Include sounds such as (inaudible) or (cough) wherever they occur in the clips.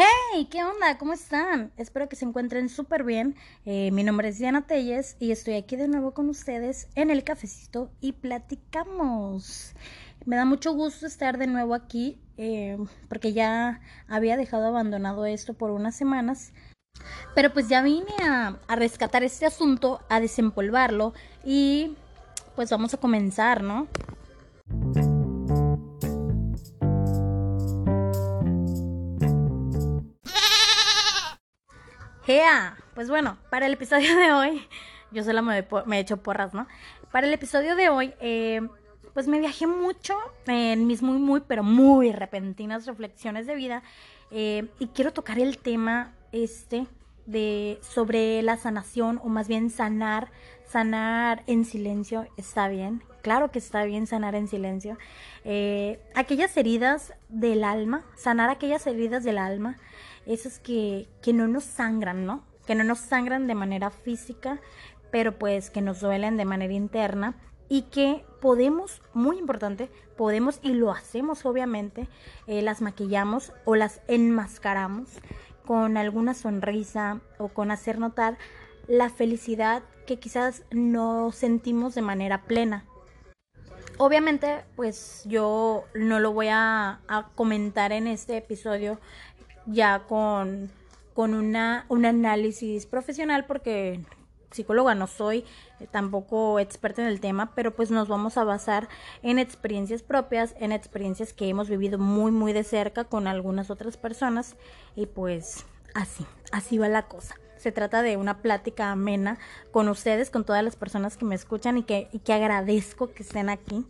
Hey, ¿qué onda? ¿Cómo están? Espero que se encuentren súper bien. Eh, mi nombre es Diana Telles y estoy aquí de nuevo con ustedes en el cafecito y platicamos. Me da mucho gusto estar de nuevo aquí eh, porque ya había dejado abandonado esto por unas semanas. Pero pues ya vine a, a rescatar este asunto, a desempolvarlo y pues vamos a comenzar, ¿no? Pues bueno, para el episodio de hoy, (laughs) yo solo me, me he hecho porras, ¿no? Para el episodio de hoy, eh, pues me viajé mucho en mis muy, muy, pero muy repentinas reflexiones de vida. Eh, y quiero tocar el tema este de sobre la sanación, o más bien sanar, sanar en silencio, está bien. Claro que está bien sanar en silencio. Eh, aquellas heridas del alma, sanar aquellas heridas del alma esas que, que no nos sangran, ¿no? Que no nos sangran de manera física, pero pues que nos duelen de manera interna y que podemos, muy importante, podemos y lo hacemos obviamente, eh, las maquillamos o las enmascaramos con alguna sonrisa o con hacer notar la felicidad que quizás no sentimos de manera plena. Obviamente, pues yo no lo voy a comentar en este episodio ya con, con una, un análisis profesional porque psicóloga no soy, eh, tampoco experta en el tema, pero pues nos vamos a basar en experiencias propias, en experiencias que hemos vivido muy, muy de cerca con algunas otras personas y pues así, así va la cosa. Se trata de una plática amena con ustedes, con todas las personas que me escuchan y que, que agradezco que estén aquí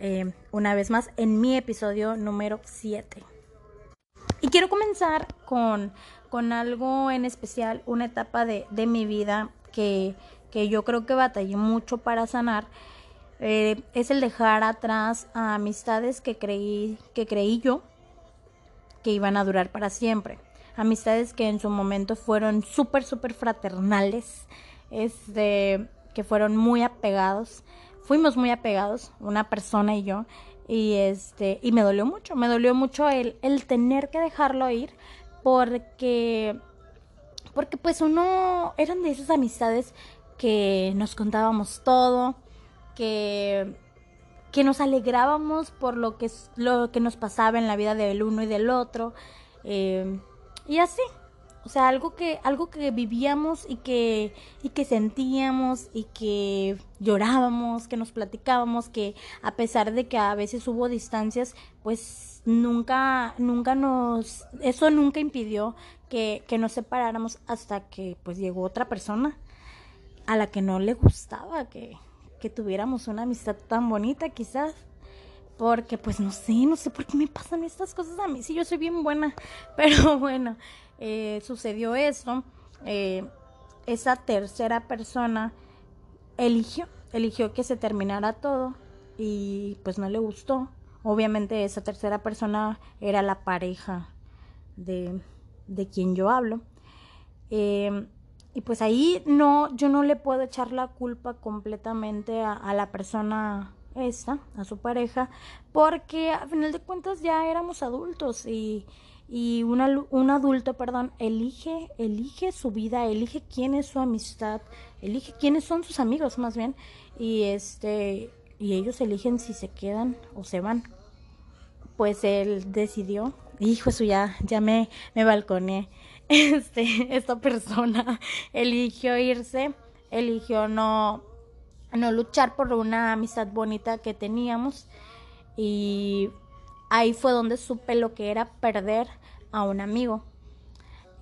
eh, una vez más en mi episodio número 7. Y quiero comenzar con, con algo en especial, una etapa de, de mi vida que, que, yo creo que batallé mucho para sanar. Eh, es el dejar atrás a amistades que creí, que creí yo que iban a durar para siempre. Amistades que en su momento fueron súper, súper fraternales, este, que fueron muy apegados. Fuimos muy apegados, una persona y yo, y este, y me dolió mucho, me dolió mucho el, el tener que dejarlo ir porque, porque pues uno, eran de esas amistades que nos contábamos todo, que, que nos alegrábamos por lo que, lo que nos pasaba en la vida del uno y del otro, eh, y así, o sea, algo que, algo que vivíamos y que, y que sentíamos y que llorábamos, que nos platicábamos, que a pesar de que a veces hubo distancias, pues nunca, nunca nos, eso nunca impidió que, que nos separáramos hasta que pues llegó otra persona a la que no le gustaba que, que tuviéramos una amistad tan bonita quizás. Porque pues no sé, no sé por qué me pasan estas cosas a mí. Sí, yo soy bien buena. (laughs) Pero bueno, eh, sucedió eso, eh, esa tercera persona eligió, eligió que se terminara todo y pues no le gustó. Obviamente esa tercera persona era la pareja de, de quien yo hablo. Eh, y pues ahí no, yo no le puedo echar la culpa completamente a, a la persona esta, a su pareja, porque a final de cuentas ya éramos adultos y, y un adulto, perdón, elige, elige su vida, elige quién es su amistad, elige quiénes son sus amigos más bien, y este, y ellos eligen si se quedan o se van. Pues él decidió, hijo eso ya, ya me, me balconé, (laughs) este, esta persona (laughs) eligió irse, eligió no, no luchar por una amistad bonita que teníamos, y ahí fue donde supe lo que era perder a un amigo.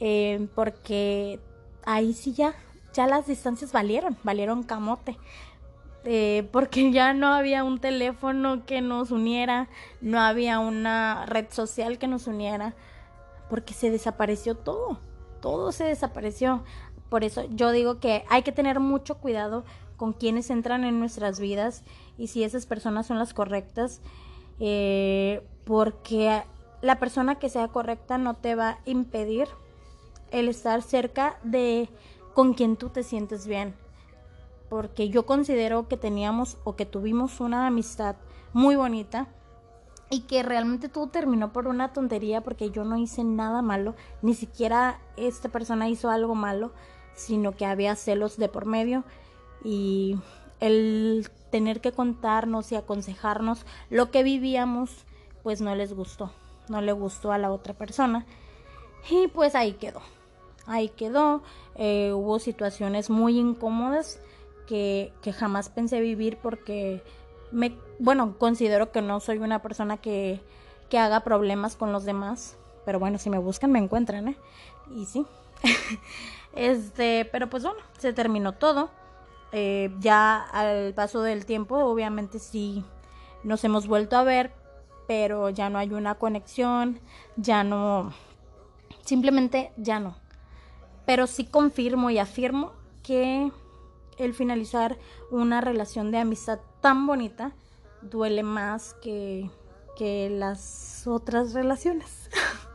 Eh, porque ahí sí ya, ya las distancias valieron, valieron camote. Eh, porque ya no había un teléfono que nos uniera, no había una red social que nos uniera, porque se desapareció todo, todo se desapareció. Por eso yo digo que hay que tener mucho cuidado con quienes entran en nuestras vidas y si esas personas son las correctas, eh, porque la persona que sea correcta no te va a impedir el estar cerca de con quien tú te sientes bien. Porque yo considero que teníamos o que tuvimos una amistad muy bonita y que realmente todo terminó por una tontería porque yo no hice nada malo, ni siquiera esta persona hizo algo malo, sino que había celos de por medio y el tener que contarnos y aconsejarnos lo que vivíamos, pues no les gustó, no le gustó a la otra persona y pues ahí quedó, ahí quedó, eh, hubo situaciones muy incómodas que, que jamás pensé vivir porque me, bueno, considero que no soy una persona que, que haga problemas con los demás. Pero bueno, si me buscan me encuentran, ¿eh? Y sí. (laughs) este, pero pues bueno, se terminó todo. Eh, ya al paso del tiempo, obviamente sí nos hemos vuelto a ver, pero ya no hay una conexión, ya no, simplemente ya no. Pero sí confirmo y afirmo que el finalizar una relación de amistad tan bonita duele más que, que las otras relaciones.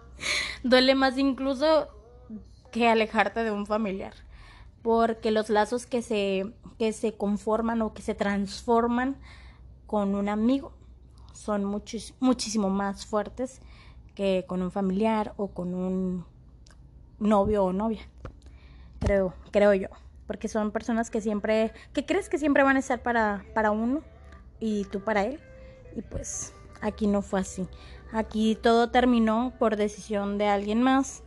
(laughs) duele más incluso que alejarte de un familiar. Porque los lazos que se, que se conforman o que se transforman con un amigo son muchísimo más fuertes que con un familiar o con un novio o novia. Creo, creo yo porque son personas que siempre, que crees que siempre van a estar para, para uno y tú para él. Y pues aquí no fue así. Aquí todo terminó por decisión de alguien más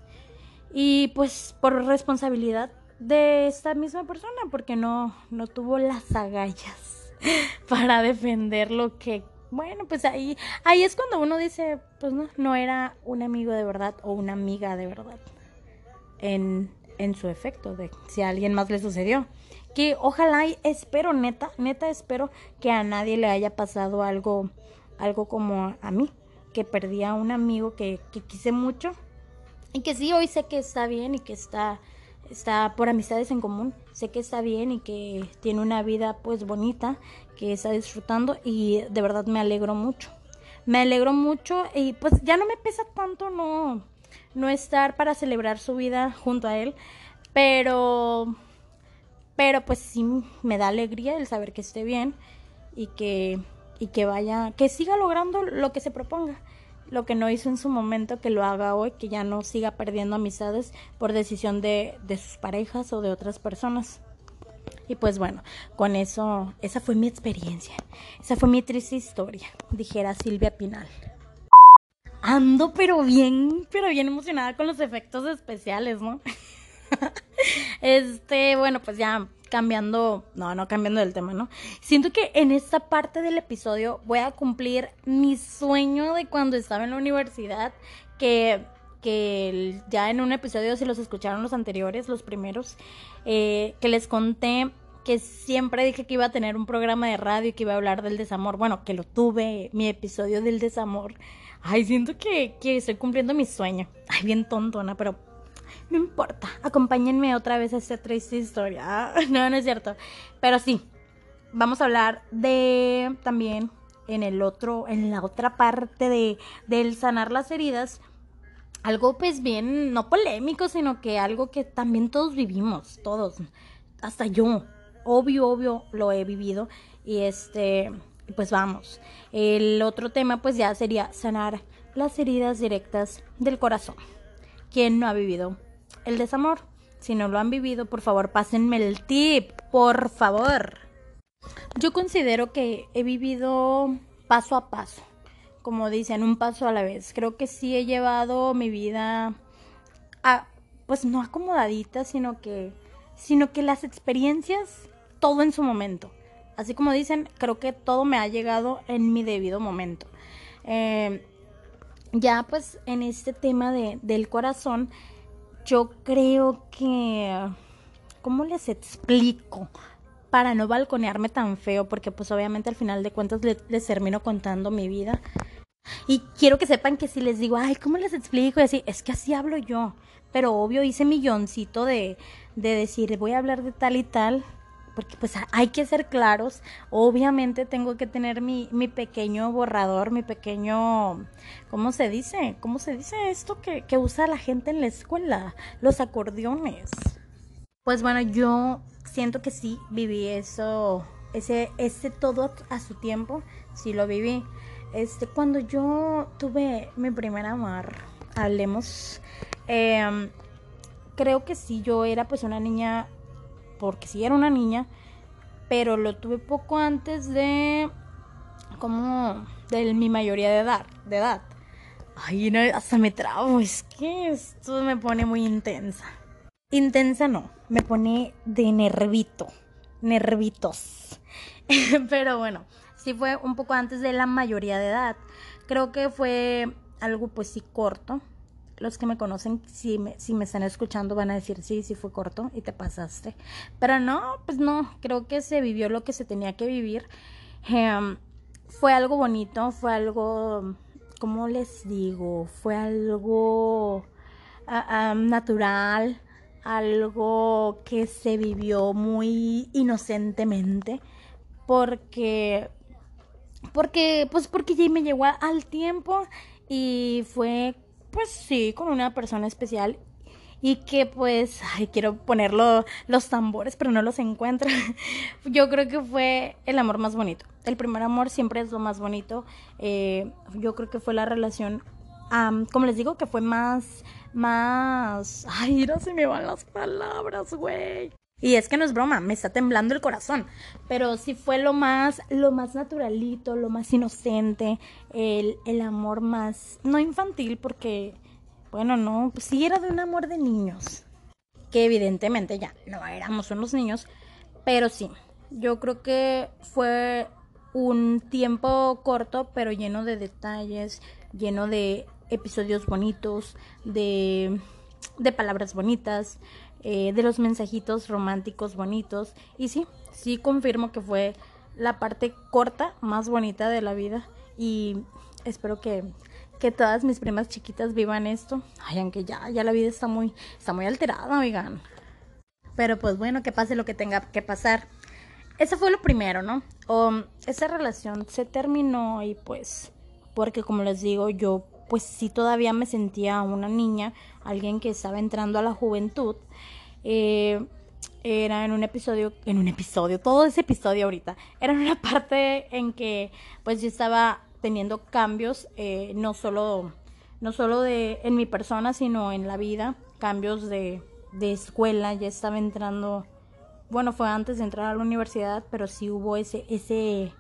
y pues por responsabilidad de esta misma persona, porque no, no tuvo las agallas (laughs) para defender lo que bueno, pues ahí, ahí es cuando uno dice, pues no, no era un amigo de verdad o una amiga de verdad. En, en su efecto, de si a alguien más le sucedió. Que ojalá y espero, neta, neta espero que a nadie le haya pasado algo, algo como a mí, que perdí a un amigo que, que quise mucho y que sí, hoy sé que está bien y que está, está por amistades en común, sé que está bien y que tiene una vida pues bonita, que está disfrutando y de verdad me alegro mucho. Me alegro mucho y pues ya no me pesa tanto no no estar para celebrar su vida junto a él, pero pero pues sí me da alegría el saber que esté bien y que y que vaya, que siga logrando lo que se proponga. Lo que no hizo en su momento, que lo haga hoy, que ya no siga perdiendo amistades por decisión de, de sus parejas o de otras personas. Y pues bueno, con eso, esa fue mi experiencia. Esa fue mi triste historia, dijera Silvia Pinal ando pero bien, pero bien emocionada con los efectos especiales, ¿no? (laughs) este, bueno, pues ya cambiando, no, no cambiando del tema, ¿no? Siento que en esta parte del episodio voy a cumplir mi sueño de cuando estaba en la universidad, que, que ya en un episodio, si los escucharon los anteriores, los primeros, eh, que les conté que siempre dije que iba a tener un programa de radio y que iba a hablar del desamor. Bueno, que lo tuve, mi episodio del desamor. Ay, siento que, que estoy cumpliendo mi sueño. Ay, bien tontona, pero no importa. Acompáñenme otra vez a esta triste historia. (laughs) No, no es cierto. Pero sí, vamos a hablar de también en el otro, en la otra parte de del sanar las heridas. Algo pues bien, no polémico, sino que algo que también todos vivimos, todos, hasta yo obvio, obvio lo he vivido y este, pues vamos. El otro tema pues ya sería sanar las heridas directas del corazón. ¿Quién no ha vivido el desamor? Si no lo han vivido, por favor, pásenme el tip, por favor. Yo considero que he vivido paso a paso, como dicen, un paso a la vez. Creo que sí he llevado mi vida a, pues no acomodadita, sino que, sino que las experiencias todo en su momento. Así como dicen, creo que todo me ha llegado en mi debido momento. Eh, ya pues en este tema de, del corazón, yo creo que... ¿Cómo les explico? Para no balconearme tan feo, porque pues obviamente al final de cuentas les, termino contando mi vida. Y quiero que sepan que si les digo, ay, ¿cómo les explico? Y así, es que así hablo yo. Pero obvio hice milloncito de, de decir, voy a hablar de tal y tal porque pues hay que ser claros. Obviamente tengo que tener mi, mi pequeño borrador, mi pequeño, ¿cómo se dice? ¿Cómo se dice esto que, que usa la gente en la escuela? Los acordeones. Pues bueno, yo siento que sí viví eso, ese, ese todo a su tiempo, sí lo viví. Este, cuando yo tuve mi primer amor, hablemos, em, creo que sí, yo era pues una niña, porque sí era una niña, pero lo tuve poco antes de, como, de mi mayoría de edad, de edad. Ay, no, hasta me trabo, es que esto me pone muy intensa. Intensa no, me pone de nervito, nervitos. (laughs) Pero bueno, sí fue un poco antes de la mayoría de edad. Creo que fue algo pues sí corto. Los que me conocen, si me, si me están escuchando, van a decir, sí, sí fue corto y te pasaste. Pero no, pues no, creo que se vivió lo que se tenía que vivir. Em, fue algo bonito, fue algo, ¿cómo les digo? Fue algo ah, natural, algo que se vivió muy inocentemente porque porque pues porque ya me llegó al tiempo y fue pues sí con una persona especial y que pues (laughs) ay, quiero ponerlo los tambores pero no los encuentro. (laughs) Yo creo que fue el amor más bonito. El primer amor siempre es lo más bonito. Eh, yo creo que fue la relación como les digo que fue más más... Ay, no se me van las palabras, güey. Y es que no es broma, me está temblando el corazón. Pero sí fue lo más, lo más naturalito, lo más inocente, el, el amor más, no infantil, porque, bueno, no, pues sí era de un amor de niños. Que evidentemente ya no éramos unos niños, pero sí, yo creo que fue un tiempo corto, pero lleno de detalles, lleno de episodios bonitos, de, de palabras bonitas, eh, de los mensajitos románticos bonitos. Y sí, sí confirmo que fue la parte corta más bonita de la vida. Y espero que, que todas mis primas chiquitas vivan esto. Ay, aunque ya, ya la vida está muy, está muy alterada, oigan. Pero pues bueno, que pase lo que tenga que pasar. Eso fue lo primero, ¿no? O esa relación se terminó y pues, porque como les digo, yo pues sí todavía me sentía una niña, alguien que estaba entrando a la juventud. Eh, era en un episodio, en un episodio, todo ese episodio ahorita, era en una (laughs) parte en que pues yo estaba teniendo cambios, eh, no solo, no solo de, en mi persona, sino en la vida, cambios de, de escuela, ya estaba entrando, bueno, fue antes de entrar a la universidad, pero sí hubo ese, ese,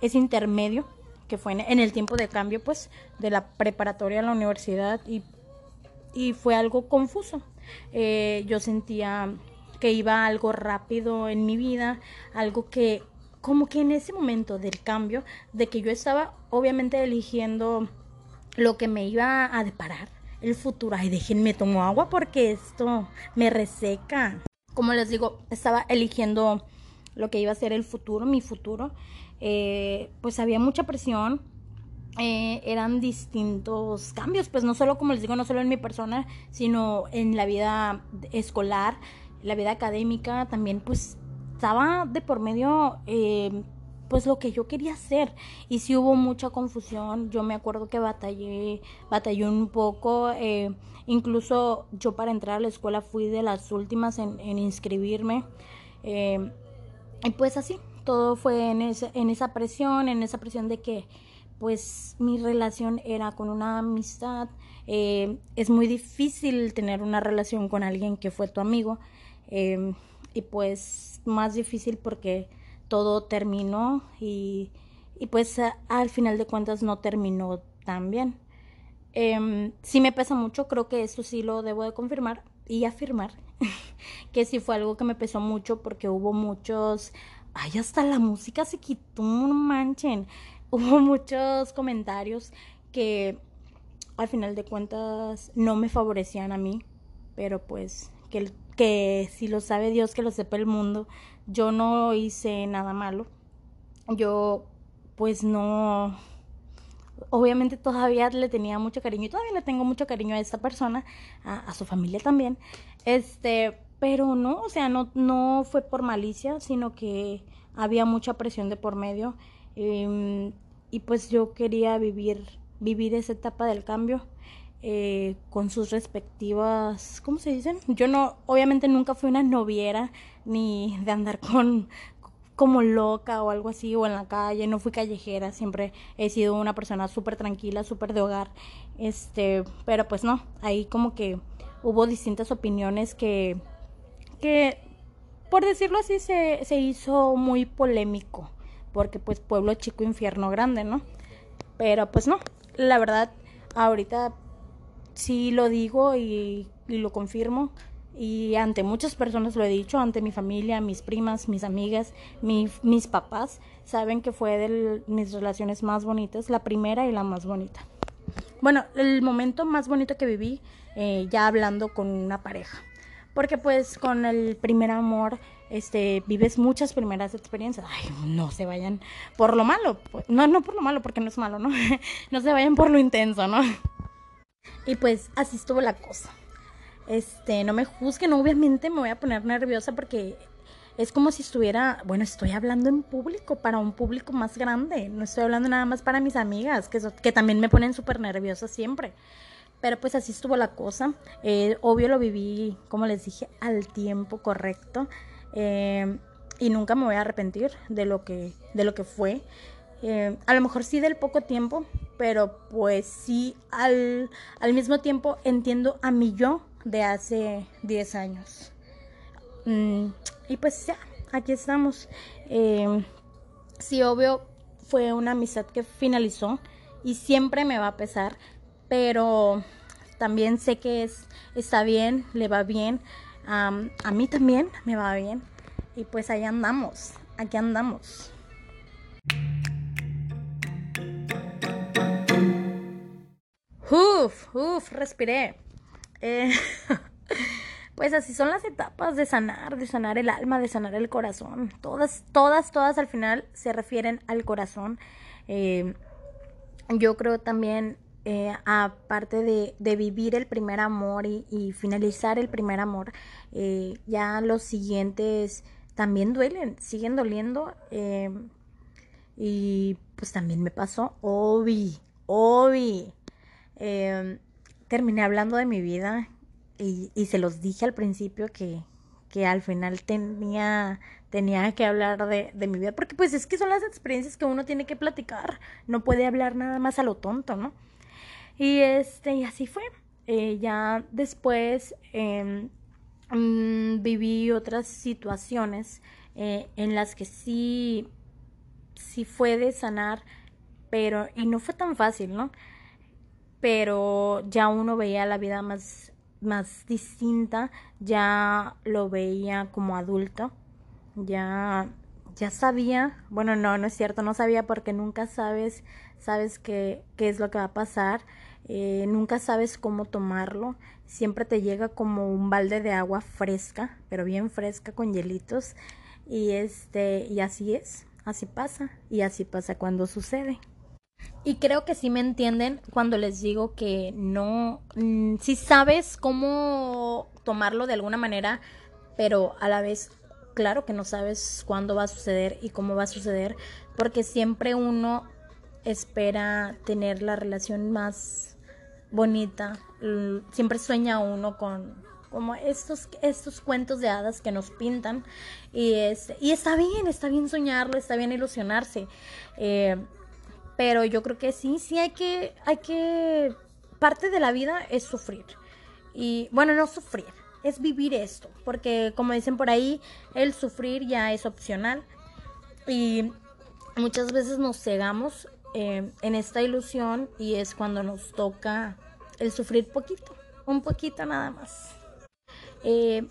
ese intermedio que fue en, el tiempo de cambio, pues, de la preparatoria a la universidad y, y fue algo confuso. Eh, yo sentía que iba algo rápido en mi vida, algo que, como que en ese momento del cambio, de que yo estaba obviamente eligiendo lo que me iba a deparar, el futuro. Ay, déjenme tomo agua porque esto me reseca. Como les digo, estaba eligiendo lo que iba a ser el futuro, mi futuro. Eh, pues había mucha presión, eh, eran distintos cambios, pues no solo, como les digo, no solo en mi persona, sino en la vida escolar, la vida académica, también pues estaba de por medio eh, pues lo que yo quería hacer y si hubo mucha confusión yo me acuerdo que batallé batallé un poco incluso yo para entrar a la escuela fui de las últimas en, en inscribirme y pues así todo fue en, en esa presión, en esa presión de que pues mi relación era con una amistad. Eh, es muy difícil tener una relación con alguien que fue tu amigo. Em, y pues más difícil porque todo terminó y, y pues al final de cuentas no terminó tan bien. Eh, sí me pesa mucho, creo que eso sí lo debo de confirmar y afirmar, (laughs) que sí fue algo que me pesó mucho porque hubo muchos ay, hasta la música se quitó, no manchen. (laughs) Hubo muchos comentarios que al final de cuentas no me favorecían a mí, pero pues que, que si lo sabe Dios, que lo sepa el mundo, yo no hice nada malo. Yo pues no, obviamente todavía le tenía mucho cariño y todavía le tengo mucho cariño a esta persona, a, su familia también. Este, pero no, o sea, no, no fue por malicia, sino que había mucha presión de por medio. Em, y pues yo quería vivir, vivir esa etapa del cambio eh, con sus respectivas, ¿cómo se dicen? Yo no, obviamente nunca fui una noviera ni de andar con, como loca o algo así, o en la calle, no fui callejera, siempre he sido una persona súper tranquila, súper de hogar, este, pero pues no, ahí como que hubo distintas opiniones que, que por decirlo así, se, se hizo muy polémico, porque pues pueblo chico, infierno grande, ¿no? Pero pues no, la verdad, ahorita sí lo digo y, y lo confirmo, y ante muchas personas lo he dicho, ante mi familia, mis primas, mis amigas, mis papás, saben que fue de mis relaciones más bonitas, la primera y la más bonita. Bueno, el momento más bonito que viví eh, ya hablando con una pareja, porque pues con el primer amor este vives muchas primeras experiencias. Ay, no se vayan por lo malo, no no por lo malo porque no es malo, ¿no? (laughs) no se vayan por lo intenso, ¿no? Y pues así estuvo la cosa. Este, no me juzguen, obviamente me voy a poner nerviosa porque es como si estuviera, bueno, estoy hablando en público, para un público más grande, no estoy hablando nada más para mis amigas, que, que también me ponen súper nerviosa siempre. Pero pues así estuvo la cosa. Eh, obvio lo viví, como les dije, al tiempo correcto. Eh, y nunca me voy a arrepentir de lo que, de lo que fue. Eh, a lo mejor sí del poco tiempo, pero pues sí al, al mismo tiempo entiendo a mi yo de hace 10 años. Mm, y pues ya, aquí estamos. Eh, sí, obvio, fue una amistad que finalizó y siempre me va a pesar, pero también sé que es, está bien, le va bien. a mí también me va bien. Y pues ahí andamos, aquí andamos. Uf, uf, respiré. Eh, (laughs) pues así son las etapas de sanar, de sanar el alma, de sanar el corazón. Todas, todas, todas al final se refieren al corazón. Eh, yo creo también, eh, aparte de, de, vivir el primer amor y, finalizar el primer amor, ya los siguientes también duelen, siguen doliendo. y pues también me pasó, Obi, Obi terminé hablando de mi vida y, se los dije al principio que, que al final tenía, tenía que hablar de, de, mi vida, porque pues es que son las experiencias que uno tiene que platicar, no puede hablar nada más a lo tonto, ¿no? Y este, y así fue. Eh, ya después eh, viví otras situaciones eh, en las que sí, sí fue de sanar, pero, y no fue tan fácil, ¿no? Pero ya uno veía la vida más, más distinta, ya lo veía como adulto, ya, ya sabía, bueno, no, no es cierto, no sabía porque nunca sabes, sabes qué, qué es lo que va a pasar, eh, nunca sabes cómo tomarlo, siempre te llega como un balde de agua fresca, pero bien fresca con hielitos, y este, y así es, así pasa, y así pasa cuando sucede. Y creo que sí me entienden cuando les digo que no, mm, si sabes cómo tomarlo de alguna manera, pero a la vez, claro que no sabes cuándo va a suceder y cómo va a suceder, porque siempre uno espera tener la relación más bonita, siempre sueña uno con como estos, estos cuentos de hadas que nos pintan y, es, y está bien, está bien soñarlo, está bien ilusionarse. Eh, pero yo creo que sí, sí hay que, hay que, parte de la vida es sufrir. Y bueno, no sufrir, es vivir esto, porque como dicen por ahí, el sufrir ya es opcional. Y muchas veces nos cegamos eh, en esta ilusión y es cuando nos toca el sufrir poquito, un poquito nada más. Eh,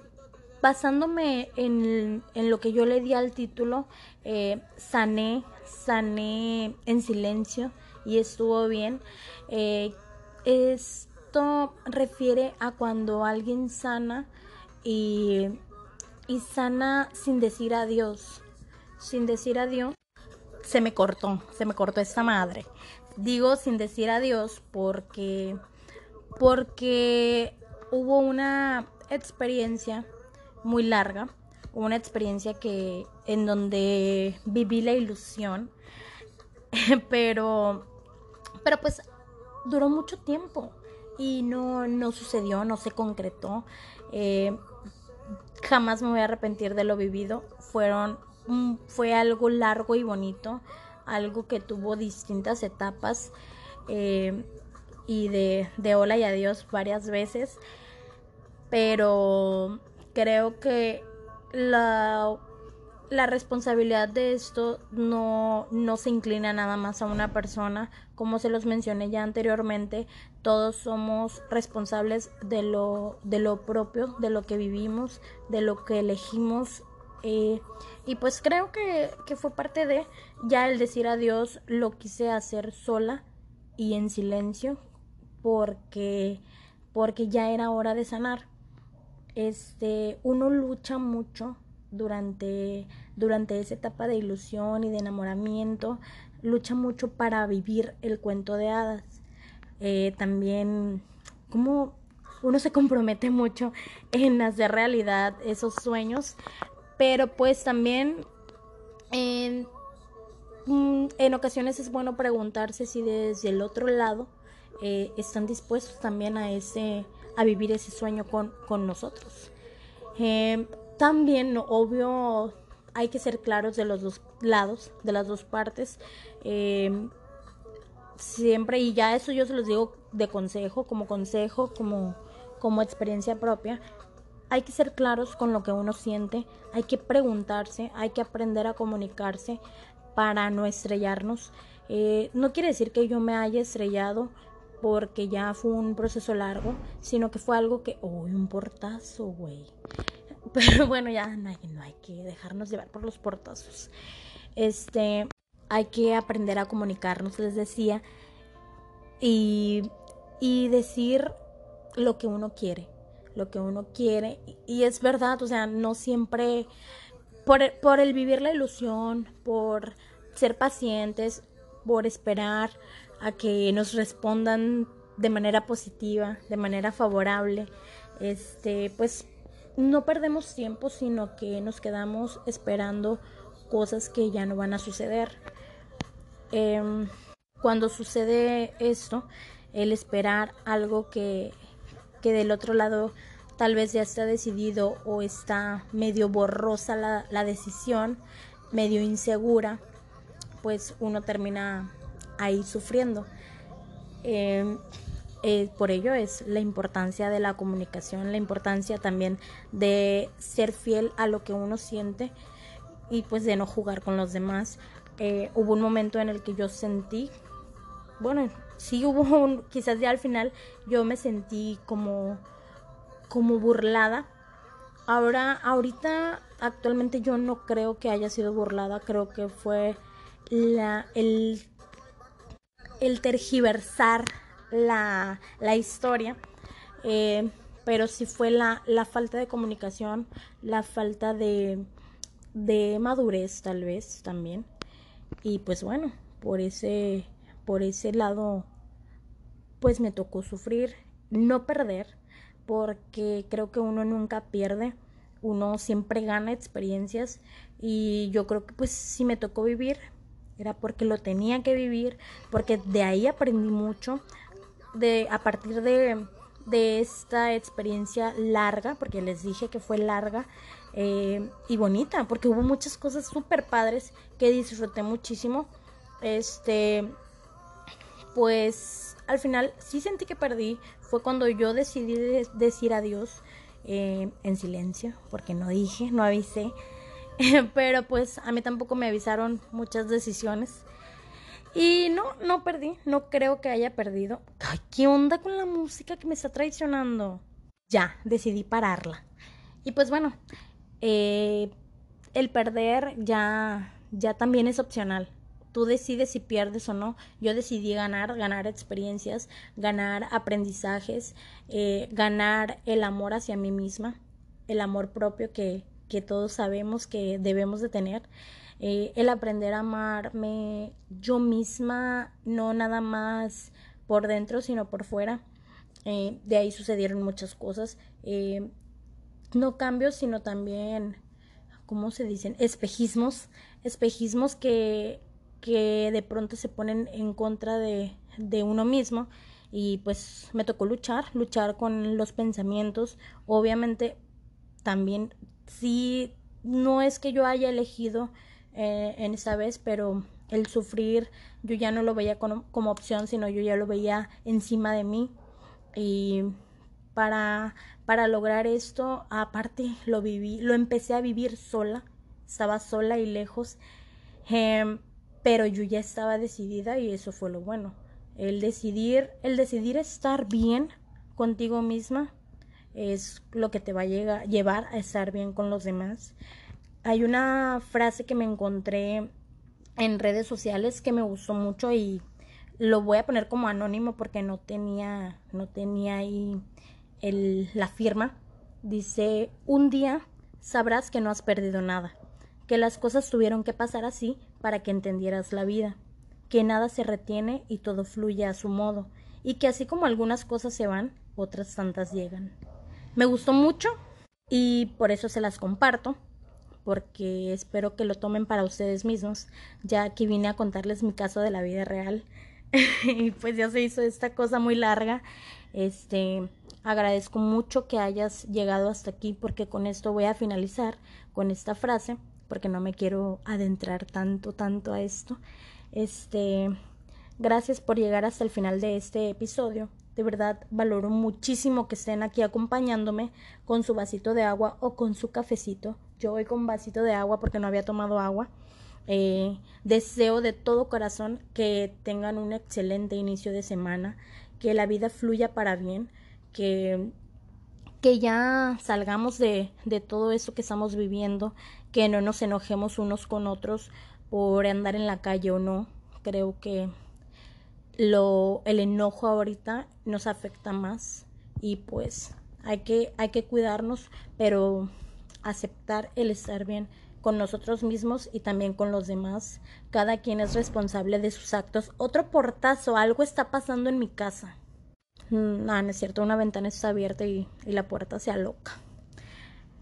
basándome en, en, lo que yo le di al título, eh, sané, sané en silencio y estuvo bien. Eh, esto refiere a cuando alguien sana y, y sana sin decir adiós, sin decir adiós. Se me cortó, se me cortó esta madre. Digo sin decir adiós porque porque hubo una experiencia muy larga, una experiencia que en donde viví la ilusión, (laughs) pero pero pues duró mucho tiempo y no, no sucedió, no se concretó. Eh, jamás me voy a arrepentir de lo vivido. Fueron fue algo largo y bonito, algo que tuvo distintas etapas eh, y de, de hola y adiós varias veces, pero creo que la la responsabilidad de esto no, no se inclina nada más a una persona. Como se los mencioné ya anteriormente, todos somos responsables de lo, de lo propio, de lo que vivimos, de lo que elegimos. Eh, y pues creo que, que fue parte de ya el decir adiós lo quise hacer sola y en silencio porque, porque ya era hora de sanar. Este, uno lucha mucho durante, durante esa etapa de ilusión y de enamoramiento, lucha mucho para vivir el cuento de hadas. Eh, también, como uno se compromete mucho en hacer realidad esos sueños, pero pues también en, mm, en ocasiones es bueno preguntarse si desde el otro lado eh, están dispuestos también a ese a vivir ese sueño con, con nosotros. Eh, también, obvio, hay que ser claros de los dos lados, de las dos partes. Em, siempre, y ya eso yo se los digo de consejo, como consejo, como, como experiencia propia. Hay que ser claros con lo que uno siente, hay que preguntarse, hay que aprender a comunicarse para no estrellarnos. Eh, no quiere decir que yo me haya estrellado porque ya fue un proceso largo, sino que fue algo que, uy, un portazo, güey. (laughs) Pero bueno, ya no hay, no hay que dejarnos llevar por los portazos. Este, hay que aprender a comunicarnos, les decía, y, y decir lo que uno quiere, lo que uno quiere. Y es verdad, o sea, no siempre, por, por el vivir la ilusión, por ser pacientes, por esperar a que nos respondan de manera positiva, de manera favorable, este, pues no perdemos tiempo, sino que nos quedamos esperando cosas que ya no van a suceder. Em, cuando sucede esto, el esperar algo que, que, del otro lado tal vez ya está decidido o está medio borrosa la, la decisión, medio insegura, pues uno termina ahí sufriendo. Eh, por ello es la importancia de la comunicación, la importancia también de ser fiel a lo que uno siente y pues de no jugar con los demás. Eh, hubo un momento en el que yo sentí, bueno, sí hubo (laughs) un, quizás ya al final yo me sentí como, como burlada. Ahora, ahorita, actualmente yo no creo que haya sido burlada, creo que fue la, el, el tergiversar la, la historia, eh, pero sí fue la, la, falta de comunicación, la falta de, de madurez tal vez también. Y pues bueno, por ese, por ese lado, pues me tocó sufrir, no perder, porque creo que uno nunca pierde, uno siempre gana experiencias y yo creo que pues si me tocó vivir era porque lo tenía que vivir, porque de ahí aprendí mucho, de, a partir de, de esta experiencia larga, porque les dije que fue larga eh, y bonita, porque hubo muchas cosas súper padres que disfruté muchísimo. Este, pues al final sí sentí que perdí. Fue cuando yo decidí decir adiós eh, en silencio, porque no dije, no avisé. (laughs) Pero pues a mí tampoco me avisaron muchas decisiones. Y no, no perdí, no creo que haya perdido. Ay, ¿qué onda con la música que me está traicionando? Ya, decidí pararla. Y pues bueno, eh, el perder ya, ya también es opcional. Tú decides si pierdes o no. Yo decidí ganar, ganar experiencias, ganar aprendizajes, eh, ganar el amor hacia mí misma, el amor propio que, que todos sabemos que debemos de tener. Eh, el aprender a amarme yo misma, no nada más por dentro, sino por fuera. Eh, de ahí sucedieron muchas cosas. Eh, no cambios, sino también, ¿cómo se dicen? Espejismos. Espejismos que, que de pronto se ponen en contra de, de uno mismo. Y pues me tocó luchar, luchar con los pensamientos. Obviamente también sí no es que yo haya elegido eh, en esta vez, pero el sufrir yo ya no lo veía como opción, sino yo ya lo veía encima de mí. Y para, para lograr esto, aparte lo viví, lo empecé a vivir sola, estaba sola y lejos, em, pero yo ya estaba decidida y eso fue lo bueno. El decidir, el decidir estar bien contigo misma es lo que te va a llevar a estar bien con los demás. Hay una frase que me encontré en redes sociales que me gustó mucho y lo voy a poner como anónimo porque no tenía no tenía ahí la firma. Dice, un día sabrás que no has perdido nada, que las cosas tuvieron que pasar así para que entendieras la vida, que nada se retiene y todo fluye a su modo, y que así como algunas cosas se van, otras tantas llegan. Me gustó mucho y por eso se las comparto, porque espero que lo tomen para ustedes mismos, ya que vine a contarles mi caso de la vida real. (laughs) y pues ya se hizo esta cosa muy larga. Este, agradezco mucho que hayas llegado hasta aquí porque con esto voy a finalizar con esta frase porque no me quiero adentrar tanto tanto a esto. Este, gracias por llegar hasta el final de este episodio. De verdad valoro muchísimo que estén aquí acompañándome con su vasito de agua o con su cafecito. Yo voy con vasito de agua porque no había tomado agua. Eh, deseo de todo corazón que tengan un excelente inicio de semana, que la vida fluya para bien, que, que ya salgamos de, de todo eso que estamos viviendo, que no nos enojemos unos con otros por andar en la calle o no. Creo que lo, el enojo ahorita nos afecta más y pues hay que, hay que cuidarnos, pero aceptar el estar bien con nosotros mismos y también con los demás. Cada quien es responsable de sus actos. Otro portazo, algo está pasando en mi casa. Mm, no, no es cierto, una ventana está abierta y, y la puerta se aloca.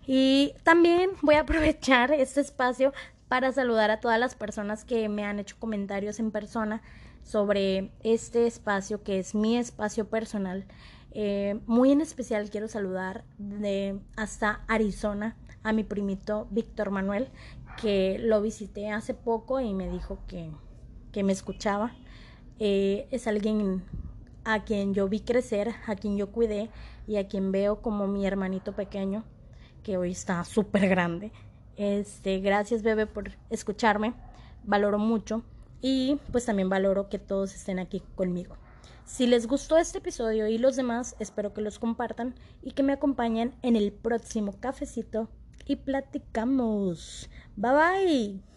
Y también voy a aprovechar este espacio para saludar a todas las personas que me han hecho comentarios en persona sobre este espacio que es mi espacio personal. Eh, muy en especial quiero saludar de hasta Arizona a mi primito Víctor Manuel, que lo visité hace poco y me dijo que, que me escuchaba. Eh, es alguien a quien yo vi crecer, a quien yo cuidé y a quien veo como mi hermanito pequeño, que hoy está súper grande. Este, gracias bebé por escucharme, valoro mucho y pues también valoro que todos estén aquí conmigo. Si les gustó este episodio y los demás, espero que los compartan y que me acompañen en el próximo cafecito y platicamos. Bye bye.